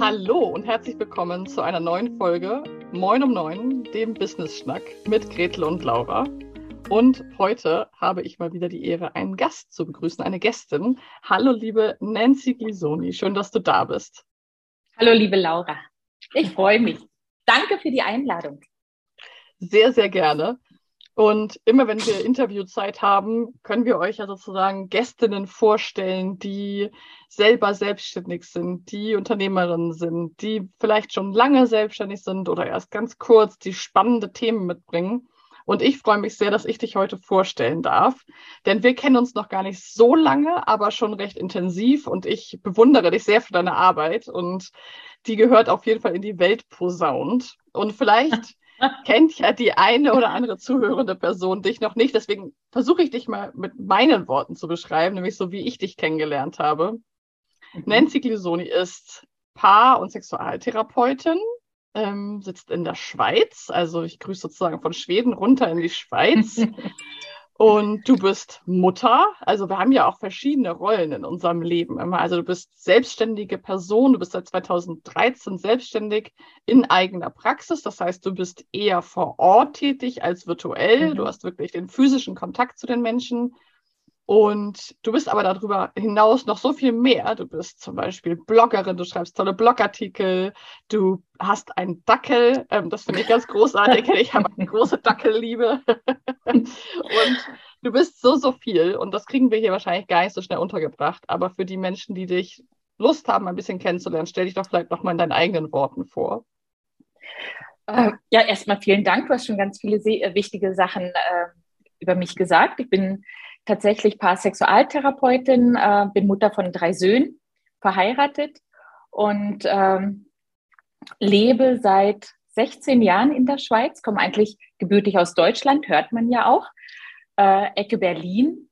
Hallo und herzlich willkommen zu einer neuen Folge Moin um Neun, dem Business Schnack mit Gretel und Laura. Und heute habe ich mal wieder die Ehre, einen Gast zu begrüßen, eine Gästin. Hallo, liebe Nancy Glisoni, schön, dass du da bist. Hallo, liebe Laura. Ich freue mich. Danke für die Einladung. Sehr, sehr gerne. Und immer wenn wir Interviewzeit haben, können wir euch ja sozusagen Gästinnen vorstellen, die selber selbstständig sind, die Unternehmerinnen sind, die vielleicht schon lange selbstständig sind oder erst ganz kurz, die spannende Themen mitbringen. Und ich freue mich sehr, dass ich dich heute vorstellen darf, denn wir kennen uns noch gar nicht so lange, aber schon recht intensiv und ich bewundere dich sehr für deine Arbeit und die gehört auf jeden Fall in die Welt posaunt. Und vielleicht kennt ja die eine oder andere zuhörende Person dich noch nicht. Deswegen versuche ich dich mal mit meinen Worten zu beschreiben, nämlich so, wie ich dich kennengelernt habe. Mhm. Nancy Glisoni ist Paar- und Sexualtherapeutin, ähm, sitzt in der Schweiz. Also ich grüße sozusagen von Schweden runter in die Schweiz. Und du bist Mutter. Also wir haben ja auch verschiedene Rollen in unserem Leben immer. Also du bist selbstständige Person. Du bist seit 2013 selbstständig in eigener Praxis. Das heißt, du bist eher vor Ort tätig als virtuell. Mhm. Du hast wirklich den physischen Kontakt zu den Menschen. Und du bist aber darüber hinaus noch so viel mehr. Du bist zum Beispiel Bloggerin, du schreibst tolle Blogartikel, du hast einen Dackel, ähm, das finde ich ganz großartig. Ich habe eine große Dackelliebe. und du bist so, so viel. Und das kriegen wir hier wahrscheinlich gar nicht so schnell untergebracht. Aber für die Menschen, die dich Lust haben, ein bisschen kennenzulernen, stell dich doch vielleicht noch mal in deinen eigenen Worten vor. Äh, ja, erstmal vielen Dank. Du hast schon ganz viele äh, wichtige Sachen äh, über mich gesagt. Ich bin tatsächlich Paar-Sexualtherapeutin, äh, bin Mutter von drei Söhnen, verheiratet und ähm, lebe seit 16 Jahren in der Schweiz, komme eigentlich gebürtig aus Deutschland, hört man ja auch, äh, Ecke Berlin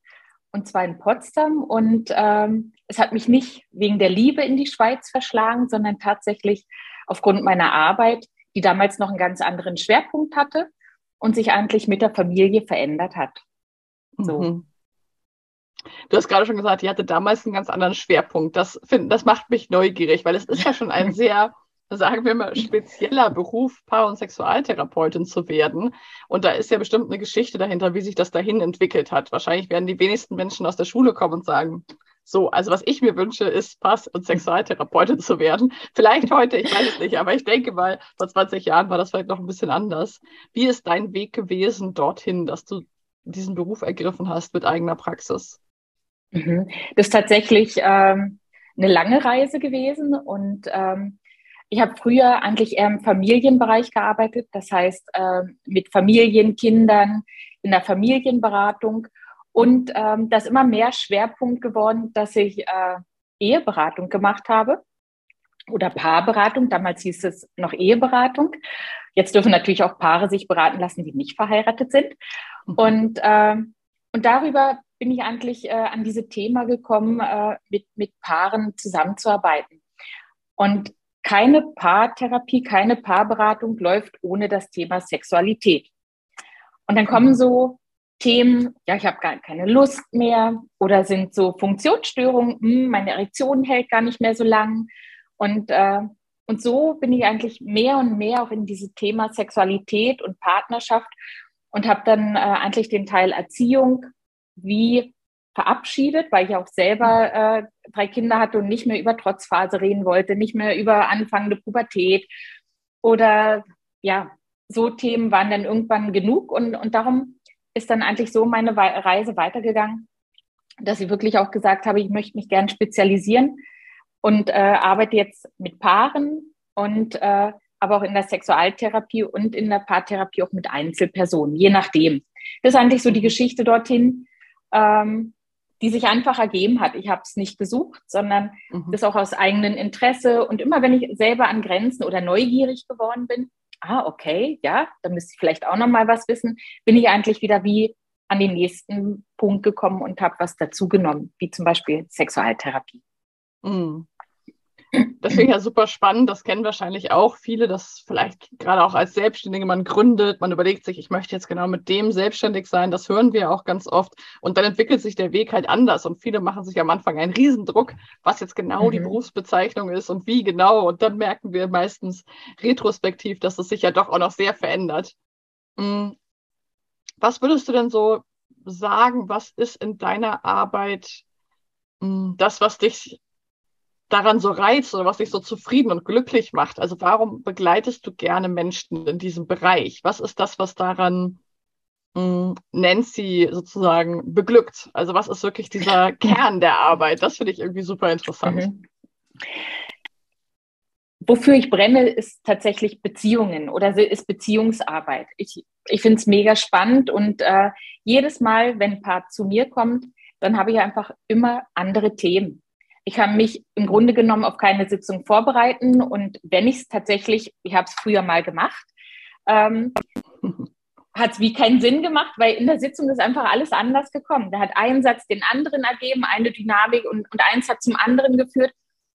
und zwar in Potsdam. Und ähm, es hat mich nicht wegen der Liebe in die Schweiz verschlagen, sondern tatsächlich aufgrund meiner Arbeit, die damals noch einen ganz anderen Schwerpunkt hatte und sich eigentlich mit der Familie verändert hat. So. Mhm. Du hast gerade schon gesagt, die hatte damals einen ganz anderen Schwerpunkt. Das, find, das macht mich neugierig, weil es ist ja schon ein sehr, sagen wir mal, spezieller Beruf, Paar- und Sexualtherapeutin zu werden. Und da ist ja bestimmt eine Geschichte dahinter, wie sich das dahin entwickelt hat. Wahrscheinlich werden die wenigsten Menschen aus der Schule kommen und sagen, so, also was ich mir wünsche, ist Pass- und Sexualtherapeutin zu werden. Vielleicht heute, ich weiß es nicht, aber ich denke mal, vor 20 Jahren war das vielleicht noch ein bisschen anders. Wie ist dein Weg gewesen dorthin, dass du diesen Beruf ergriffen hast mit eigener Praxis? Mhm. Das ist tatsächlich ähm, eine lange Reise gewesen und ähm, ich habe früher eigentlich eher im Familienbereich gearbeitet, das heißt äh, mit Familien, Kindern, in der Familienberatung und ähm, das ist immer mehr Schwerpunkt geworden, dass ich äh, Eheberatung gemacht habe oder Paarberatung. Damals hieß es noch Eheberatung. Jetzt dürfen natürlich auch Paare sich beraten lassen, die nicht verheiratet sind. Mhm. Und, äh, und darüber bin ich eigentlich äh, an diese Thema gekommen, äh, mit, mit Paaren zusammenzuarbeiten. Und keine Paartherapie, keine Paarberatung läuft ohne das Thema Sexualität. Und dann kommen so Themen, ja, ich habe gar keine Lust mehr oder sind so Funktionsstörungen, hm, meine Erektion hält gar nicht mehr so lang. Und, äh, und so bin ich eigentlich mehr und mehr auch in dieses Thema Sexualität und Partnerschaft und habe dann äh, eigentlich den Teil Erziehung wie verabschiedet, weil ich auch selber äh, drei Kinder hatte und nicht mehr über Trotzphase reden wollte, nicht mehr über anfangende Pubertät oder ja, so Themen waren dann irgendwann genug und, und darum ist dann eigentlich so meine Reise weitergegangen, dass ich wirklich auch gesagt habe, ich möchte mich gern spezialisieren und äh, arbeite jetzt mit Paaren und äh, aber auch in der Sexualtherapie und in der Paartherapie auch mit Einzelpersonen, je nachdem. Das ist eigentlich so die Geschichte dorthin, ähm, die sich einfach ergeben hat. Ich habe es nicht gesucht, sondern mhm. das auch aus eigenem Interesse. Und immer wenn ich selber an Grenzen oder neugierig geworden bin, ah, okay, ja, da müsste ich vielleicht auch noch mal was wissen, bin ich eigentlich wieder wie an den nächsten Punkt gekommen und habe was dazugenommen, wie zum Beispiel Sexualtherapie. Mhm. Das finde ich ja super spannend. Das kennen wahrscheinlich auch viele, dass vielleicht gerade auch als Selbstständige man gründet, man überlegt sich, ich möchte jetzt genau mit dem selbstständig sein. Das hören wir auch ganz oft. Und dann entwickelt sich der Weg halt anders. Und viele machen sich am Anfang einen Riesendruck, was jetzt genau mhm. die Berufsbezeichnung ist und wie genau. Und dann merken wir meistens retrospektiv, dass es sich ja doch auch noch sehr verändert. Hm. Was würdest du denn so sagen, was ist in deiner Arbeit hm, das, was dich daran so reizt oder was dich so zufrieden und glücklich macht? Also warum begleitest du gerne Menschen in diesem Bereich? Was ist das, was daran mh, hm, Nancy sozusagen beglückt? Also was ist wirklich dieser Kern der Arbeit? Das finde ich irgendwie super interessant. Mhm. Wofür ich brenne, ist tatsächlich Beziehungen oder ist Beziehungsarbeit. Ich, ich finde es mega spannend und äh, jedes Mal, wenn ein Paar zu mir kommt, dann habe ich einfach immer andere Themen. Ich kann mich im Grunde genommen auf keine Sitzung vorbereiten und wenn ich es tatsächlich, ich habe es früher mal gemacht, ähm, hat es wie keinen Sinn gemacht, weil in der Sitzung ist einfach alles anders gekommen. Da hat ein Satz den anderen ergeben, eine Dynamik und, und eins hat zum anderen geführt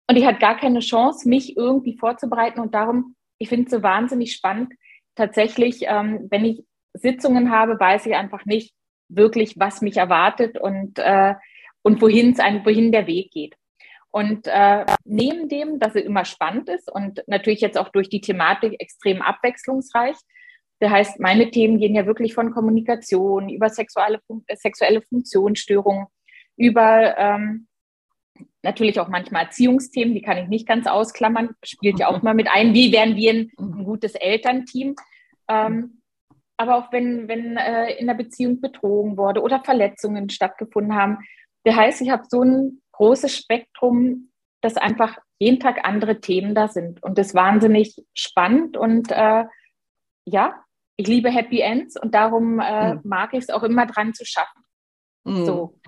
und ich hatte gar keine Chance, mich irgendwie vorzubereiten und darum, ich finde es so wahnsinnig spannend. Tatsächlich, ähm, wenn ich Sitzungen habe, weiß ich einfach nicht wirklich, was mich erwartet und, äh, und wohin, wohin der Weg geht. Und äh, neben dem, dass es immer spannend ist und natürlich jetzt auch durch die Thematik extrem abwechslungsreich, das heißt, meine Themen gehen ja wirklich von Kommunikation über sexuelle, äh, sexuelle Funktionsstörungen, über ähm, natürlich auch manchmal Erziehungsthemen, die kann ich nicht ganz ausklammern, spielt ja auch mal mit ein, wie werden wir ein, ein gutes Elternteam. Ähm, aber auch wenn, wenn äh, in der Beziehung betrogen wurde oder Verletzungen stattgefunden haben. Das heißt, ich habe so ein großes Spektrum, dass einfach jeden Tag andere Themen da sind. Und das ist wahnsinnig spannend. Und äh, ja, ich liebe Happy Ends und darum äh, mhm. mag ich es auch immer dran zu schaffen. Mhm. So.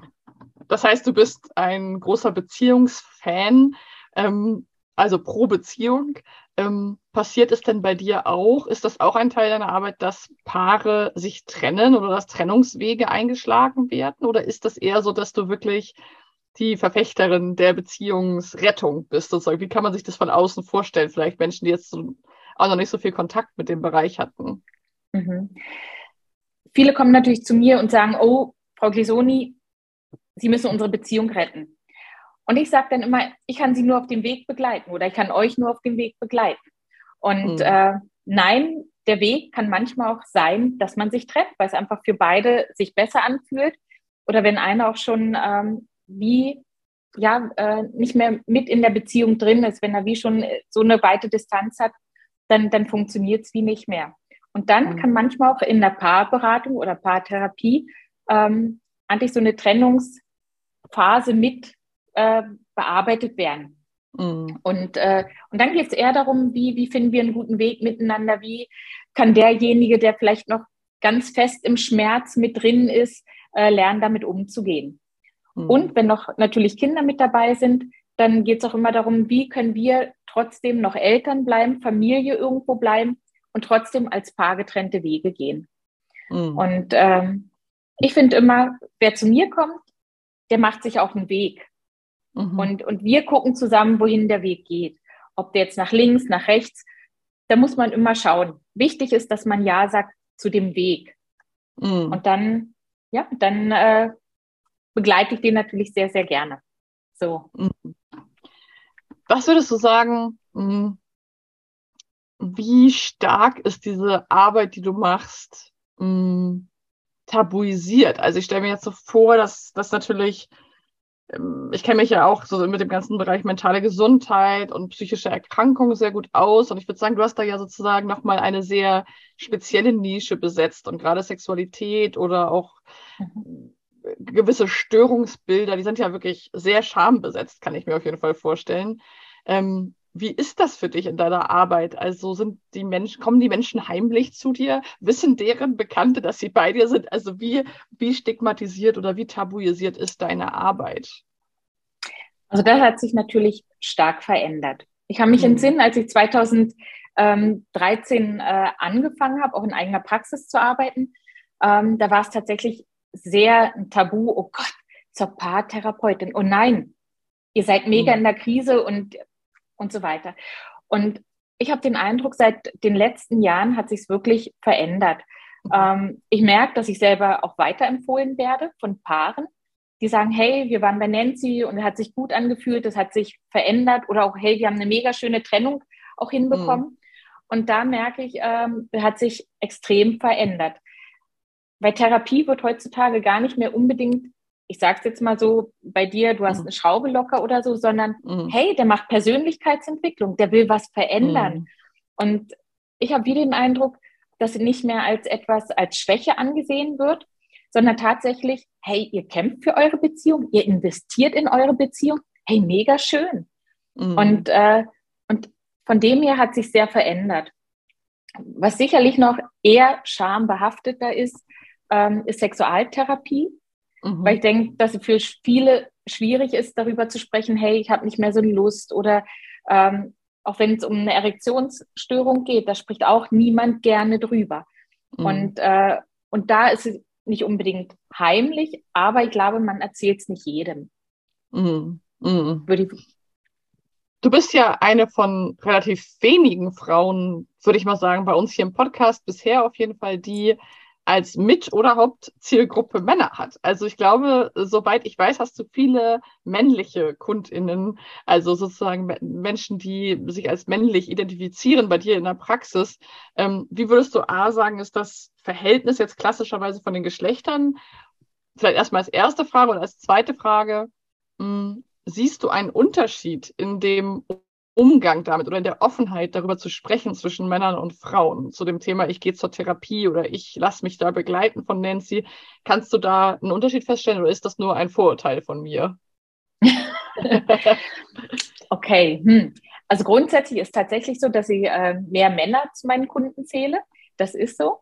Das heißt, du bist ein großer Beziehungsfan, ähm, also pro Beziehung. Ähm, passiert es denn bei dir auch? Ist das auch ein Teil deiner Arbeit, dass Paare sich trennen oder dass Trennungswege eingeschlagen werden? Oder ist das eher so, dass du wirklich die Verfechterin der Beziehungsrettung bist, sozusagen. Wie kann man sich das von außen vorstellen? Vielleicht Menschen, die jetzt so, auch noch nicht so viel Kontakt mit dem Bereich hatten. Mhm. Viele kommen natürlich zu mir und sagen, oh, Frau Glisoni, Sie müssen unsere Beziehung retten. Und ich sage dann immer, ich kann Sie nur auf dem Weg begleiten oder ich kann euch nur auf dem Weg begleiten. Und mhm. äh, nein, der Weg kann manchmal auch sein, dass man sich trennt, weil es einfach für beide sich besser anfühlt. Oder wenn einer auch schon ähm, wie ja äh, nicht mehr mit in der Beziehung drin ist, wenn er wie schon so eine weite Distanz hat, dann, dann funktioniert es wie nicht mehr. Und dann mhm. kann manchmal auch in der Paarberatung oder Paartherapie ähm, eigentlich so eine Trennungsphase mit äh, bearbeitet werden. Mhm. Und, äh, und dann geht es eher darum, wie, wie finden wir einen guten Weg miteinander, wie kann derjenige, der vielleicht noch ganz fest im Schmerz mit drin ist, äh, lernen, damit umzugehen. Mhm. Und wenn noch natürlich Kinder mit dabei sind, dann geht es auch immer darum, wie können wir trotzdem noch Eltern bleiben, Familie irgendwo bleiben und trotzdem als Paar getrennte Wege gehen. Mhm. Und ähm, ich finde immer, wer zu mir kommt, der macht sich auf den Weg. Mhm. Und, und wir gucken zusammen, wohin der Weg geht. Ob der jetzt nach links, nach rechts, da muss man immer schauen. Wichtig ist, dass man Ja sagt zu dem Weg. Mhm. Und dann, ja, dann äh, begleite ich den natürlich sehr, sehr gerne. So. Mhm. Was würdest du sagen, hm, wie stark ist diese Arbeit, die du machst, hm, tabuisiert? Also ich stelle mir jetzt so vor, dass das natürlich, ähm, ich kenne mich ja auch so mit dem ganzen Bereich mentale Gesundheit und psychische Erkrankungen sehr gut aus. Und ich würde sagen, du hast da ja sozusagen nochmal eine sehr spezielle Nische besetzt und gerade Sexualität oder auch mhm gewisse Störungsbilder, die sind ja wirklich sehr schambesetzt, kann ich mir auf jeden Fall vorstellen. Ähm, wie ist das für dich in deiner Arbeit? Also sind die Menschen, kommen die Menschen heimlich zu dir? Wissen deren Bekannte, dass sie bei dir sind? Also wie, wie stigmatisiert oder wie tabuisiert ist deine Arbeit? Also das hat sich natürlich stark verändert. Ich habe mich mhm. entsinnen, als ich 2013 äh, angefangen habe, auch in eigener Praxis zu arbeiten, ähm, da war es tatsächlich sehr ein Tabu, oh Gott, zur Paartherapeutin, oh nein, ihr seid mega mhm. in der Krise und und so weiter. Und ich habe den Eindruck, seit den letzten Jahren hat sich es wirklich verändert. Mhm. Ähm, ich merke, dass ich selber auch weiterempfohlen werde von Paaren, die sagen, hey, wir waren bei Nancy und es hat sich gut angefühlt, es hat sich verändert oder auch, hey, wir haben eine mega schöne Trennung auch hinbekommen. Mhm. Und da merke ich, ähm, hat sich extrem verändert. Weil Therapie wird heutzutage gar nicht mehr unbedingt, ich sage es jetzt mal so, bei dir, du hast mhm. eine Schraube locker oder so, sondern mhm. hey, der macht Persönlichkeitsentwicklung, der will was verändern. Mhm. Und ich habe wieder den Eindruck, dass nicht mehr als etwas als Schwäche angesehen wird, sondern tatsächlich, hey, ihr kämpft für eure Beziehung, ihr investiert in eure Beziehung, hey, mega schön. Mhm. Und, äh, und von dem her hat sich sehr verändert. Was sicherlich noch eher schambehafteter ist, ähm, ist Sexualtherapie, mhm. weil ich denke, dass es für viele schwierig ist, darüber zu sprechen, hey, ich habe nicht mehr so eine Lust oder ähm, auch wenn es um eine Erektionsstörung geht, da spricht auch niemand gerne drüber. Mhm. Und, äh, und da ist es nicht unbedingt heimlich, aber ich glaube, man erzählt es nicht jedem. Mhm. Mhm. Würde ich Du bist ja eine von relativ wenigen Frauen, würde ich mal sagen, bei uns hier im Podcast bisher auf jeden Fall, die als Mit- oder Hauptzielgruppe Männer hat. Also ich glaube, soweit ich weiß, hast du viele männliche KundInnen, also sozusagen Menschen, die sich als männlich identifizieren bei dir in der Praxis. Ähm, wie würdest du A sagen, ist das Verhältnis jetzt klassischerweise von den Geschlechtern? Vielleicht erstmal als erste Frage und als zweite Frage, mh, hm, siehst du einen Unterschied in dem Umgang damit oder in der Offenheit darüber zu sprechen zwischen Männern und Frauen zu dem Thema, ich gehe zur Therapie oder ich lasse mich da begleiten von Nancy. Kannst du da einen Unterschied feststellen oder ist das nur ein Vorurteil von mir? okay, hm. also grundsätzlich ist tatsächlich so, dass ich äh, mehr Männer zu meinen Kunden zähle. Das ist so.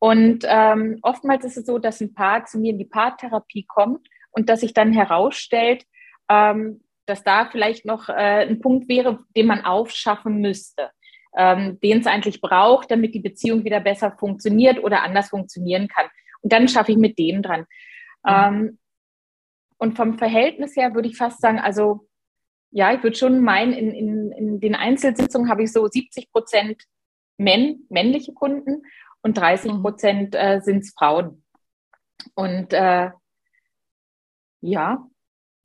Und ähm, oftmals ist es so, dass ein Paar zu mir in die Paartherapie kommt und dass sich dann herausstellt, ähm, dass da vielleicht noch äh, ein Punkt wäre, den man aufschaffen müsste, ähm, den es eigentlich braucht, damit die Beziehung wieder besser funktioniert oder anders funktionieren kann. Und dann schaffe ich mit dem dran. Mhm. Ähm, und vom Verhältnis her würde ich fast sagen, also ja, ich würde schon meinen, in, in, in den Einzelsitzungen habe ich so 70 Prozent Männ, männliche Kunden und 30 mhm. Prozent äh, sind es Frauen. Und äh, ja,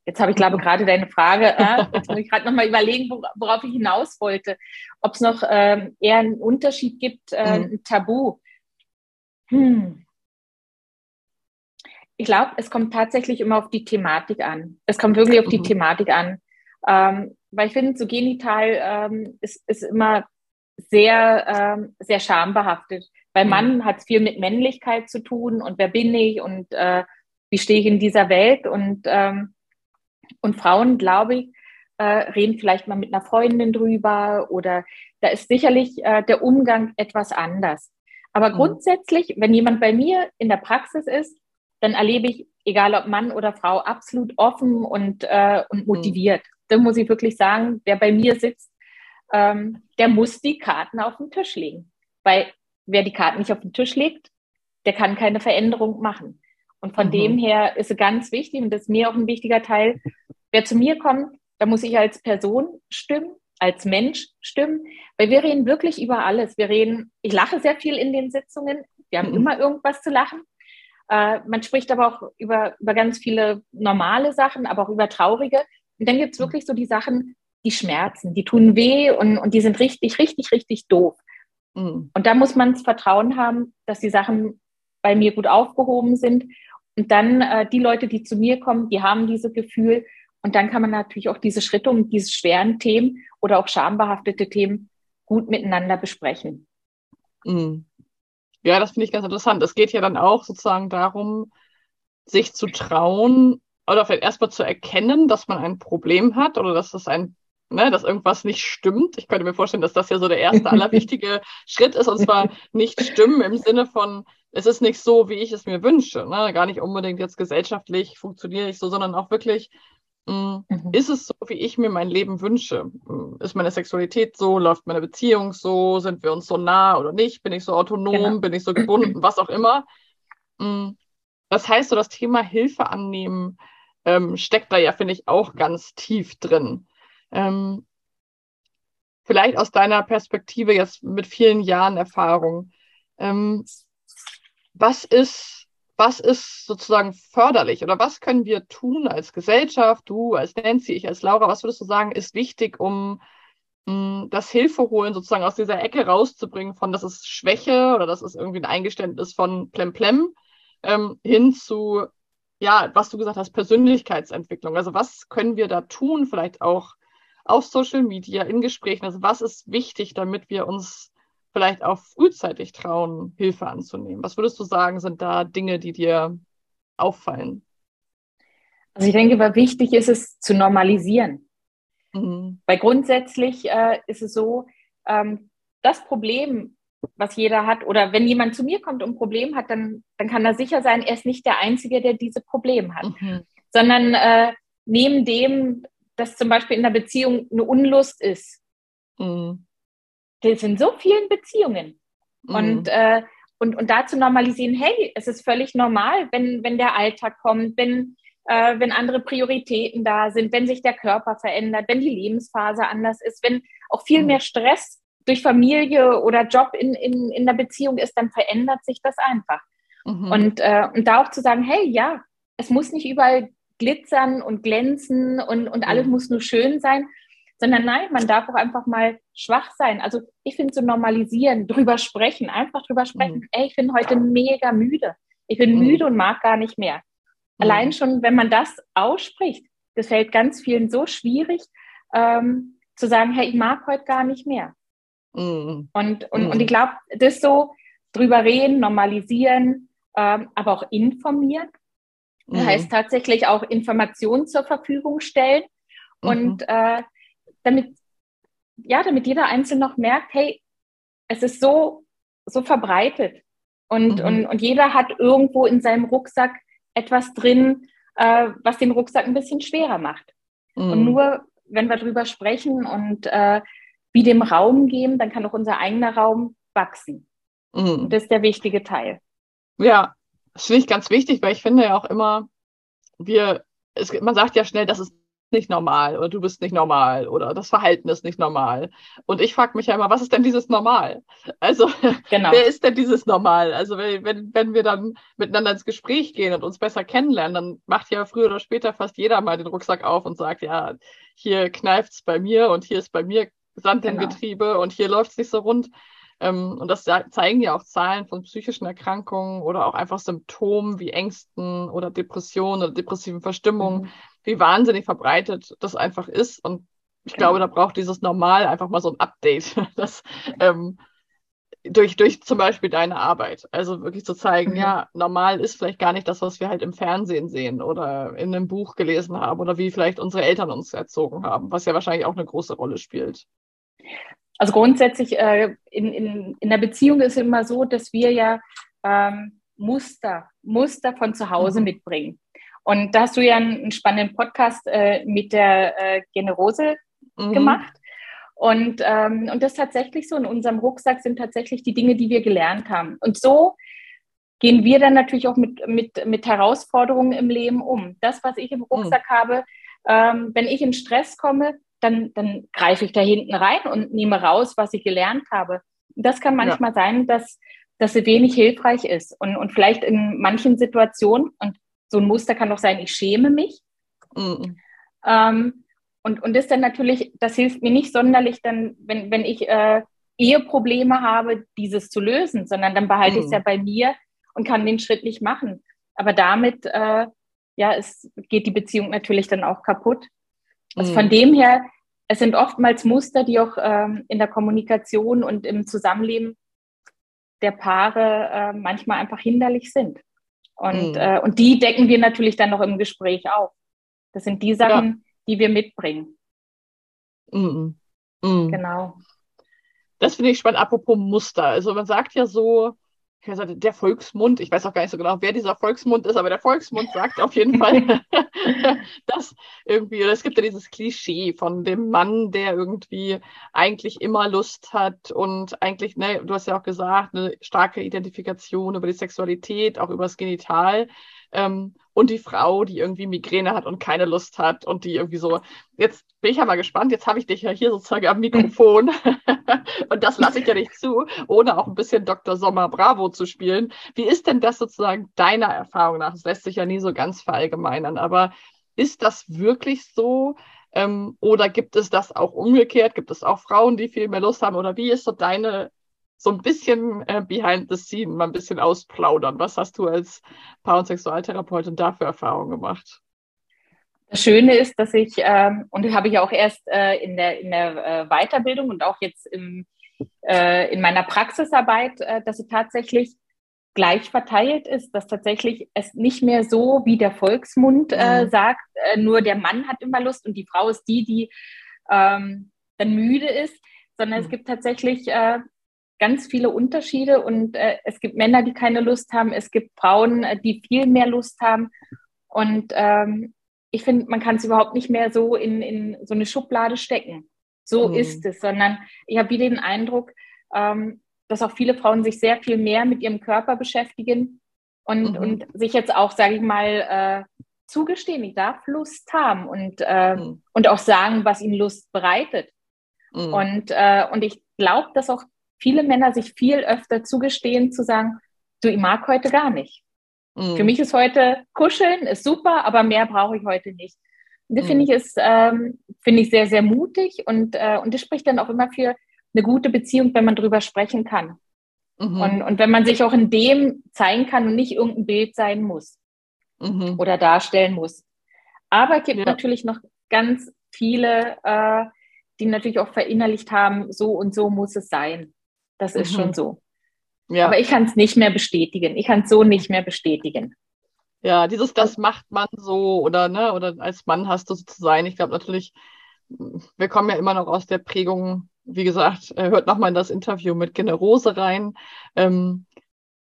Jetzt habe ich, glaube ich, gerade deine Frage, äh, jetzt muss ich gerade nochmal überlegen, worauf ich hinaus wollte. Ob es noch ähm, eher einen Unterschied gibt, äh, mhm. ein Tabu. Hm. Ich glaube, es kommt tatsächlich immer auf die Thematik an. Es kommt wirklich auf die mhm. Thematik an. Ähm, weil ich finde, so genital ähm, ist, ist immer sehr, ähm, sehr schambehaftet. Beim mhm. Mann hat es viel mit Männlichkeit zu tun und wer bin ich und äh, wie stehe ich in dieser Welt und ähm, und Frauen, glaube ich, äh, reden vielleicht mal mit einer Freundin drüber oder da ist sicherlich äh, der Umgang etwas anders. Aber mhm. grundsätzlich, wenn jemand bei mir in der Praxis ist, dann erlebe ich, egal ob Mann oder Frau, absolut offen und, äh, und mhm. motiviert. Mhm. Da muss ich wirklich sagen, wer bei mir sitzt, ähm, der muss die Karten auf den Tisch legen. Weil wer die Karten nicht auf den Tisch legt, der kann keine Veränderung machen. Und von mhm. dem her ist es ganz wichtig und das ist mir auch ein wichtiger Teil. Wer zu mir kommt, da muss ich als Person stimmen, als Mensch stimmen, weil wir reden wirklich über alles. Wir reden, ich lache sehr viel in den Sitzungen. Wir haben mhm. immer irgendwas zu lachen. Äh, man spricht aber auch über, über ganz viele normale Sachen, aber auch über traurige. Und dann gibt es wirklich so die Sachen, die schmerzen, die tun weh und, und die sind richtig, richtig, richtig doof. Mhm. Und da muss man das Vertrauen haben, dass die Sachen bei mir gut aufgehoben sind und dann äh, die Leute, die zu mir kommen, die haben dieses Gefühl. Und dann kann man natürlich auch diese Schritte und diese schweren Themen oder auch schambehaftete Themen gut miteinander besprechen. Mhm. Ja, das finde ich ganz interessant. Es geht ja dann auch sozusagen darum, sich zu trauen oder vielleicht erstmal zu erkennen, dass man ein Problem hat oder dass das ein, ne, dass irgendwas nicht stimmt. Ich könnte mir vorstellen, dass das ja so der erste allerwichtige Schritt ist und zwar nicht stimmen im Sinne von, es ist nicht so, wie ich es mir wünsche. Ne? Gar nicht unbedingt jetzt gesellschaftlich funktioniere ich so, sondern auch wirklich, mhm. ist es so, wie ich mir mein Leben wünsche? Ist meine Sexualität so? Läuft meine Beziehung so? Sind wir uns so nah oder nicht? Bin ich so autonom? Genau. Bin ich so gebunden? Was auch immer. Mh, mm, das heißt, so das Thema Hilfe annehmen ähm, steckt da ja, finde ich, auch ganz tief drin. Ähm, vielleicht aus deiner Perspektive jetzt mit vielen Jahren Erfahrung, ähm, was ist, was ist sozusagen förderlich oder was können wir tun als Gesellschaft, du als Nancy, ich als Laura, was würdest du sagen, ist wichtig, um mh, das Hilfe holen sozusagen aus dieser Ecke rauszubringen von, das ist Schwäche oder das ist irgendwie ein Eingeständnis von Plemplem ähm, hin zu, ja, was du gesagt hast, Persönlichkeitsentwicklung. Also was können wir da tun, vielleicht auch auf Social Media, in Gesprächen? Also was ist wichtig, damit wir uns vielleicht auch frühzeitig trauen, Hilfe anzunehmen? Was würdest du sagen, sind da Dinge, die dir auffallen? Also ich denke, wichtig ist es zu normalisieren. Mhm. Weil grundsätzlich äh, ist es so, ähm, das Problem, was jeder hat, oder wenn jemand zu mir kommt und ein Problem hat, dann, dann kann er sicher sein, er ist nicht der Einzige, der diese Probleme hat. Mhm. Sondern äh, neben dem, dass zum Beispiel in der Beziehung eine Unlust ist, mhm. Das sind so vielen Beziehungen. Mhm. Und, äh, und, und da zu normalisieren, hey, es ist völlig normal, wenn, wenn der Alltag kommt, wenn, äh, wenn andere Prioritäten da sind, wenn sich der Körper verändert, wenn die Lebensphase anders ist, wenn auch viel mhm. mehr Stress durch Familie oder Job in, in, in der Beziehung ist, dann verändert sich das einfach. Mhm. Und, äh, und da auch zu sagen, hey, ja, es muss nicht überall glitzern und glänzen und, und alles muss nur schön sein, sondern nein, man darf auch einfach mal schwach sein. Also ich finde so normalisieren, drüber sprechen, einfach drüber sprechen. Mhm. Ey, ich bin heute mega müde. Ich bin mhm. müde und mag gar nicht mehr. Mhm. Allein schon, wenn man das ausspricht, das fällt ganz vielen so schwierig, ähm, zu sagen, hey, ich mag heute gar nicht mehr. Mhm. Und, und, und ich glaube, das so drüber reden, normalisieren, ähm, aber auch informieren. Das mhm. heißt tatsächlich auch Informationen zur Verfügung stellen mhm. und äh, damit, ja, damit jeder Einzelne noch merkt, hey, es ist so, so verbreitet und, mhm. und, und jeder hat irgendwo in seinem Rucksack etwas drin, äh, was den Rucksack ein bisschen schwerer macht. Und mhm. nur wenn wir drüber sprechen und äh, wie dem Raum geben, dann kann auch unser eigener Raum wachsen. Mhm. Das ist der wichtige Teil. Ja, das finde ich ganz wichtig, weil ich finde ja auch immer, wir, es, man sagt ja schnell, das ist nicht normal oder du bist nicht normal oder das Verhalten ist nicht normal. Und ich frage mich ja immer, was ist denn dieses Normal? Also, genau. wer ist denn dieses Normal? Also, wenn, wenn wir dann miteinander ins Gespräch gehen und uns besser kennenlernen, dann macht ja früher oder später fast jeder mal den Rucksack auf und sagt, ja, hier kneift es bei mir und hier ist bei mir Sand im genau. Getriebe und hier läuft es nicht so rund. Ähm, und das zeigen ja auch Zahlen von psychischen Erkrankungen oder auch einfach Symptomen wie Ängsten oder Depressionen oder depressiven Verstimmungen, mhm. Wie wahnsinnig verbreitet das einfach ist. Und ich genau. glaube, da braucht dieses Normal einfach mal so ein Update, das ähm, durch, durch zum Beispiel deine Arbeit. Also wirklich zu zeigen, mhm. ja, normal ist vielleicht gar nicht das, was wir halt im Fernsehen sehen oder in einem Buch gelesen haben oder wie vielleicht unsere Eltern uns erzogen haben, was ja wahrscheinlich auch eine große Rolle spielt. Also grundsätzlich äh, in, in, in der Beziehung ist es immer so, dass wir ja ähm, Muster, Muster von zu Hause mhm. mitbringen. Und da hast du ja einen, spannenden Podcast äh, mit der äh, Generose mhm. gemacht. Und, ähm, und das ist tatsächlich so. In unserem Rucksack sind tatsächlich die Dinge, die wir gelernt haben. Und so gehen wir dann natürlich auch mit, mit, mit Herausforderungen im Leben um. Das, was ich im Rucksack mhm. habe, ähm, wenn ich in Stress komme, dann, dann greife ich da hinten rein und nehme raus, was ich gelernt habe. Das kann manchmal ja. sein, dass, dass es wenig hilfreich ist. Und, und vielleicht in manchen Situationen, und so ein Muster kann doch sein, ich schäme mich. Mhm. Ähm, und, und das dann natürlich, das hilft mir nicht sonderlich dann, wenn, wenn ich äh, Eheprobleme habe, dieses zu lösen, sondern dann behalte mhm. ich es ja bei mir und kann den Schritt nicht machen. Aber damit, äh, ja, es geht die Beziehung natürlich dann auch kaputt. Also mhm. von dem her, es sind oftmals Muster, die auch ähm, in der Kommunikation und im Zusammenleben der Paare äh, manchmal einfach hinderlich sind. Und, mhm. äh, und die decken wir natürlich dann noch im Gespräch auf. Das sind die Sachen, ja. die wir mitbringen. Mhm. Mhm. Genau. Das finde ich spannend, apropos Muster. Also man sagt ja so, der Volksmund, ich weiß auch gar nicht so genau, wer dieser Volksmund ist, aber der Volksmund sagt auf jeden Fall, dass irgendwie, oder es gibt ja dieses Klischee von dem Mann, der irgendwie eigentlich immer Lust hat und eigentlich, ne, du hast ja auch gesagt, eine starke Identifikation über die Sexualität, auch über das Genital. Ähm, und die Frau, die irgendwie Migräne hat und keine Lust hat und die irgendwie so, jetzt bin ich ja mal gespannt, jetzt habe ich dich ja hier sozusagen am Mikrofon und das lasse ich ja nicht zu, ohne auch ein bisschen Dr. Sommer Bravo zu spielen. Wie ist denn das sozusagen deiner Erfahrung nach? Das lässt sich ja nie so ganz verallgemeinern, aber ist das wirklich so? Ähm, oder gibt es das auch umgekehrt? Gibt es auch Frauen, die viel mehr Lust haben? Oder wie ist so deine so ein bisschen äh, behind the scene, mal ein bisschen ausplaudern. Was hast du als Paar- und Sexualtherapeutin da für Erfahrungen gemacht? Das Schöne ist, dass ich, ähm, und das habe ich auch erst äh, in der, in der äh, Weiterbildung und auch jetzt im, äh, in meiner Praxisarbeit, äh, dass sie tatsächlich gleich verteilt ist, dass tatsächlich es nicht mehr so wie der Volksmund äh, mhm. sagt, nur der Mann hat immer Lust und die Frau ist die, die ähm, dann müde ist, sondern mhm. es gibt tatsächlich äh, ganz viele Unterschiede und äh, es gibt Männer, die keine Lust haben, es gibt Frauen, äh, die viel mehr Lust haben. Und ähm, ich finde, man kann es überhaupt nicht mehr so in, in so eine Schublade stecken. So mhm. ist es, sondern ich habe wieder den Eindruck, ähm, dass auch viele Frauen sich sehr viel mehr mit ihrem Körper beschäftigen und, mhm. und sich jetzt auch, sage ich mal, äh, zugestehen, ich darf Lust haben und, äh, mhm. und auch sagen, was ihnen Lust bereitet. Mhm. Und, äh, und ich glaube, dass auch viele Männer sich viel öfter zugestehen, zu sagen, du, ich mag heute gar nicht. Mhm. Für mich ist heute Kuscheln, ist super, aber mehr brauche ich heute nicht. Und das mhm. finde ich ist, ähm, finde ich sehr, sehr mutig und, äh, und das spricht dann auch immer für eine gute Beziehung, wenn man drüber sprechen kann. Mhm. Und, und wenn man sich auch in dem zeigen kann und nicht irgendein Bild sein muss mhm. oder darstellen muss. Aber es gibt ja. natürlich noch ganz viele, äh, die natürlich auch verinnerlicht haben, so und so muss es sein. Das ist mhm. schon so. Ja. Aber ich kann es nicht mehr bestätigen. Ich kann es so nicht mehr bestätigen. Ja, dieses, das macht man so oder, ne, oder als Mann hast du so zu sein. Ich glaube natürlich, wir kommen ja immer noch aus der Prägung, wie gesagt, äh, hört nochmal in das Interview mit Generose rein. Ähm,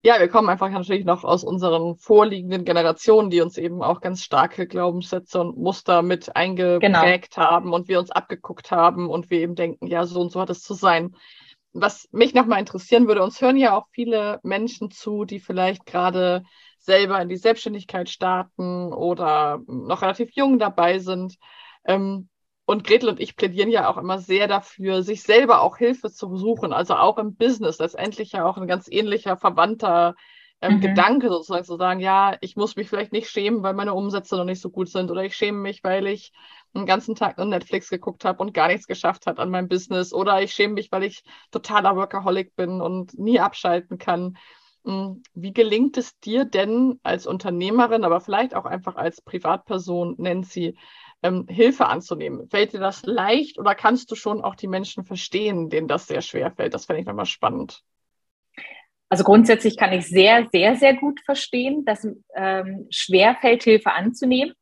ja, wir kommen einfach natürlich noch aus unseren vorliegenden Generationen, die uns eben auch ganz starke Glaubenssätze und Muster mit eingeprägt genau. haben und wir uns abgeguckt haben und wir eben denken, ja, so und so hat es zu sein was mich nochmal interessieren würde, uns hören ja auch viele Menschen zu, die vielleicht gerade selber in die Selbstständigkeit starten oder noch relativ jung dabei sind. Ähm, und Gretel und ich plädieren ja auch immer sehr dafür, sich selber auch Hilfe zu suchen, also auch im Business, letztendlich ja auch ein ganz ähnlicher, verwandter ähm, mhm. Gedanke sozusagen zu sagen, ja, ich muss mich vielleicht nicht schämen, weil meine Umsätze noch nicht so gut sind oder ich schäme mich, weil ich einen ganzen Tag nur Netflix geguckt habe und gar nichts geschafft hat an meinem Business oder ich schäme mich, weil ich totaler Workaholic bin und nie abschalten kann. Hm, wie gelingt es dir denn als Unternehmerin, aber vielleicht auch einfach als Privatperson, Nancy, ähm, Hilfe anzunehmen? Fällt dir das leicht oder kannst du schon auch die Menschen verstehen, denen das sehr schwer fällt? Das fände ich nochmal spannend. Also grundsätzlich kann ich sehr, sehr, sehr gut verstehen, dass ähm, schwer fällt, Hilfe anzunehmen.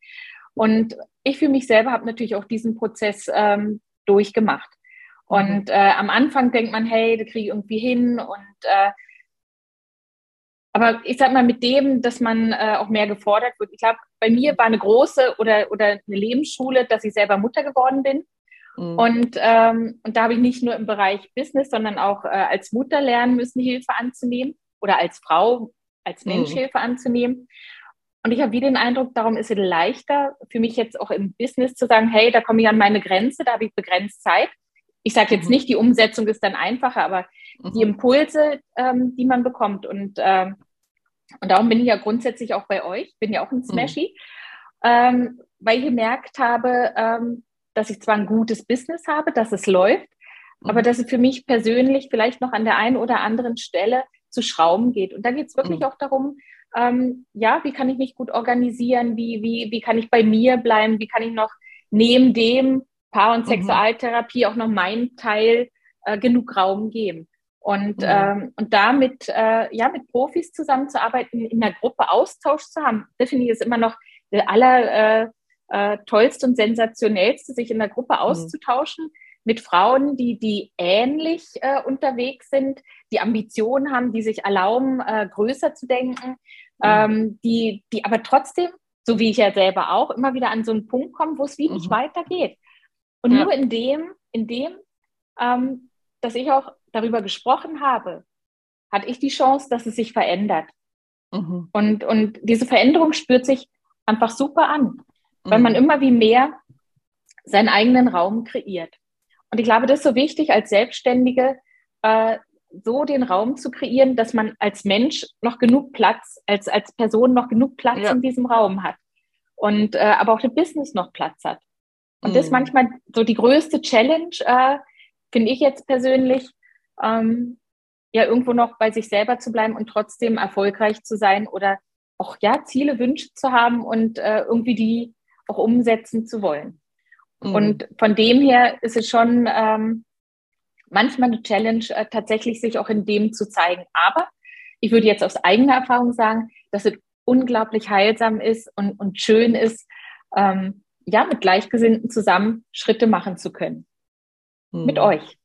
Und ich für mich selber habe natürlich auch diesen Prozess ähm, durchgemacht. Und mhm. äh, am Anfang denkt man, hey, da kriege ich irgendwie hin. Und äh, aber ich sag mal, mit dem, dass man äh, auch mehr gefordert wird. Ich glaube, bei mir war eine große oder, oder eine Lebensschule, dass ich selber Mutter geworden bin. Mhm. Und, ähm, und da habe ich nicht nur im Bereich Business, sondern auch äh, als Mutter lernen müssen, Hilfe anzunehmen oder als Frau, als Mensch mhm. Hilfe anzunehmen. Und ich habe wieder den Eindruck, darum ist es leichter für mich jetzt auch im Business zu sagen, hey, da komme ich an meine Grenze, da habe ich begrenzt Zeit. Ich sage jetzt mhm. nicht, die Umsetzung ist dann einfacher, aber mhm. die Impulse, ähm, die man bekommt. Und, ähm, und darum bin ich ja grundsätzlich auch bei euch, bin ja auch ein mhm. Smashy, ähm, weil ich gemerkt habe, ähm, dass ich zwar ein gutes Business habe, dass es läuft, mhm. aber dass es für mich persönlich vielleicht noch an der einen oder anderen Stelle zu schrauben geht. Und da geht es wirklich mhm. auch darum, ähm, ja, wie kann ich mich gut organisieren, wie, wie, wie kann ich bei mir bleiben, wie kann ich noch neben dem Paar- und mhm. Sexualtherapie auch noch meinen Teil äh, genug Raum geben. Und, mhm. ähm, und damit äh, ja, mit Profis zusammenzuarbeiten, in der Gruppe Austausch zu haben, das finde ich ist immer noch der aller, äh, äh, tollste und sensationellste, sich in der Gruppe mhm. auszutauschen mhm. mit Frauen, die, die ähnlich äh, unterwegs sind, die Ambitionen haben, die sich erlauben, äh, größer zu denken, mhm. ähm, die, die aber trotzdem, so wie ich ja selber auch, immer wieder an so einen Punkt kommen, wo es wie mhm. nicht weitergeht. Und ja. nur in dem, in dem, ähm, dass ich auch darüber gesprochen habe, hatte ich die Chance, dass es sich verändert. Mhm. Und, und diese Veränderung spürt sich einfach super an, weil man mhm. immer wie mehr seinen eigenen Raum kreiert. Und ich glaube, das ist so wichtig als Selbstständige, äh, so den Raum zu kreieren, dass man als Mensch noch genug Platz, als, als Person noch genug Platz ja. in diesem Raum hat. Und äh, aber auch das Business noch Platz hat. Und mhm. das ist mhm. manchmal so die größte Challenge, äh, finde ich jetzt persönlich, ähm, ja, irgendwo noch bei sich selber zu bleiben und trotzdem erfolgreich zu sein oder auch ja, Ziele, Wünsche zu haben und äh, irgendwie die auch umsetzen zu wollen. Mhm. Und von dem her ist es schon ähm, manchmal eine Challenge, äh, tatsächlich sich auch in dem zu zeigen. Aber ich würde jetzt aus eigener Erfahrung sagen, dass es unglaublich heilsam ist und, und schön ist, ähm, ja, mit Gleichgesinnten zusammen Schritte machen zu können. Mhm. Mit euch.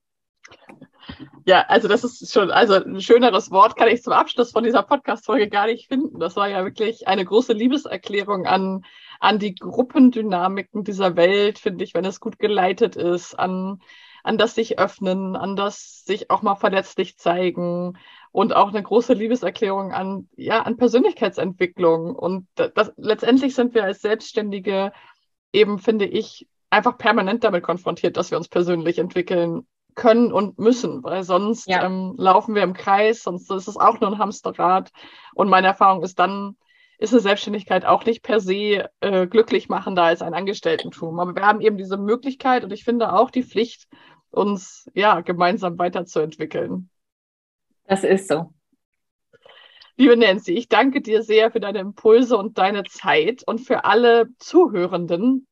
Ja, also das ist schon, also ein schöneres Wort kann ich zum Abschluss von dieser Podcast-Folge gar nicht finden. Das war ja wirklich eine große Liebeserklärung an, an die Gruppendynamiken dieser Welt, finde ich, wenn es gut geleitet ist, an, an das sich öffnen, an das sich auch mal verletzlich zeigen und auch eine große Liebeserklärung an, ja, an Persönlichkeitsentwicklung. Und das, letztendlich sind wir als Selbstständige eben, finde ich, einfach permanent damit konfrontiert, dass wir uns persönlich entwickeln können und müssen, weil sonst ja. ähm, laufen wir im Kreis, sonst ist es auch nur ein Hamsterrad. Und meine Erfahrung ist dann, ist eine Selbstständigkeit auch nicht per se äh, glücklich machender als ein Angestelltentum. Aber wir haben eben diese Möglichkeit und ich finde auch die Pflicht, uns ja gemeinsam weiterzuentwickeln. Das ist so. Liebe Nancy, ich danke dir sehr für deine Impulse und deine Zeit und für alle Zuhörenden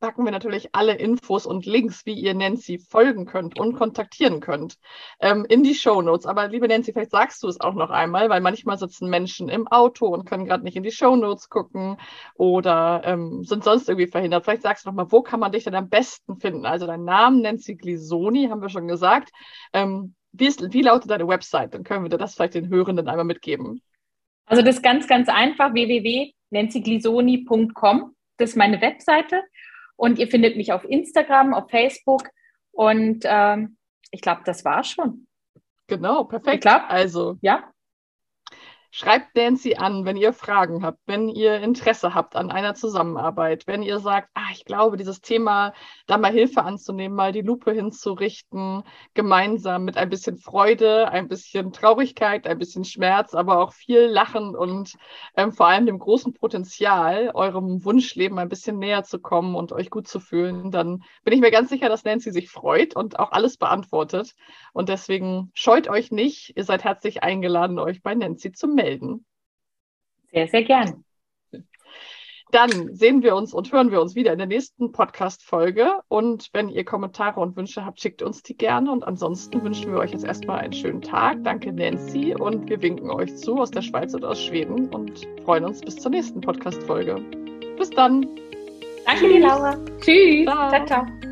packen wir natürlich alle Infos und Links, wie ihr Nancy folgen könnt und kontaktieren könnt, ähm, in die Show Notes. Aber liebe Nancy, vielleicht sagst du es auch noch einmal, weil manchmal sitzen Menschen im Auto und können gerade nicht in die Show Notes gucken oder ähm, sind sonst irgendwie verhindert. Vielleicht sagst du noch mal, wo kann man dich denn am besten finden? Also dein Name, Nancy Glisoni, haben wir schon gesagt. Ähm, wie, ist, wie lautet deine Website? Dann können wir dir das vielleicht den Hörenden einmal mitgeben. Also das ist ganz, ganz einfach, www.nancyGlisoni.com. Das ist meine Webseite. Und ihr findet mich auf Instagram, auf Facebook. Und ähm, ich glaube, das war schon. Genau, perfekt. Ich glaube, also. Ja. Schreibt Nancy an, wenn ihr Fragen habt, wenn ihr Interesse habt an einer Zusammenarbeit, wenn ihr sagt, ah, ich glaube, dieses Thema, da mal Hilfe anzunehmen, mal die Lupe hinzurichten, gemeinsam mit ein bisschen Freude, ein bisschen Traurigkeit, ein bisschen Schmerz, aber auch viel Lachen und ähm, vor allem dem großen Potenzial, eurem Wunschleben ein bisschen näher zu kommen und euch gut zu fühlen, dann bin ich mir ganz sicher, dass Nancy sich freut und auch alles beantwortet. Und deswegen scheut euch nicht, ihr seid herzlich eingeladen, euch bei Nancy zu melden melden. Sehr, sehr gern. Dann sehen wir uns und hören wir uns wieder in der nächsten Podcast-Folge. Und wenn ihr Kommentare und Wünsche habt, schickt uns die gerne. Und ansonsten wünschen wir euch jetzt erstmal einen schönen Tag. Danke, Nancy. Und wir winken euch zu aus der Schweiz und aus Schweden und freuen uns bis zur nächsten Podcast-Folge. Bis dann. Danke dir, Laura. Tschüss. ciao. ciao.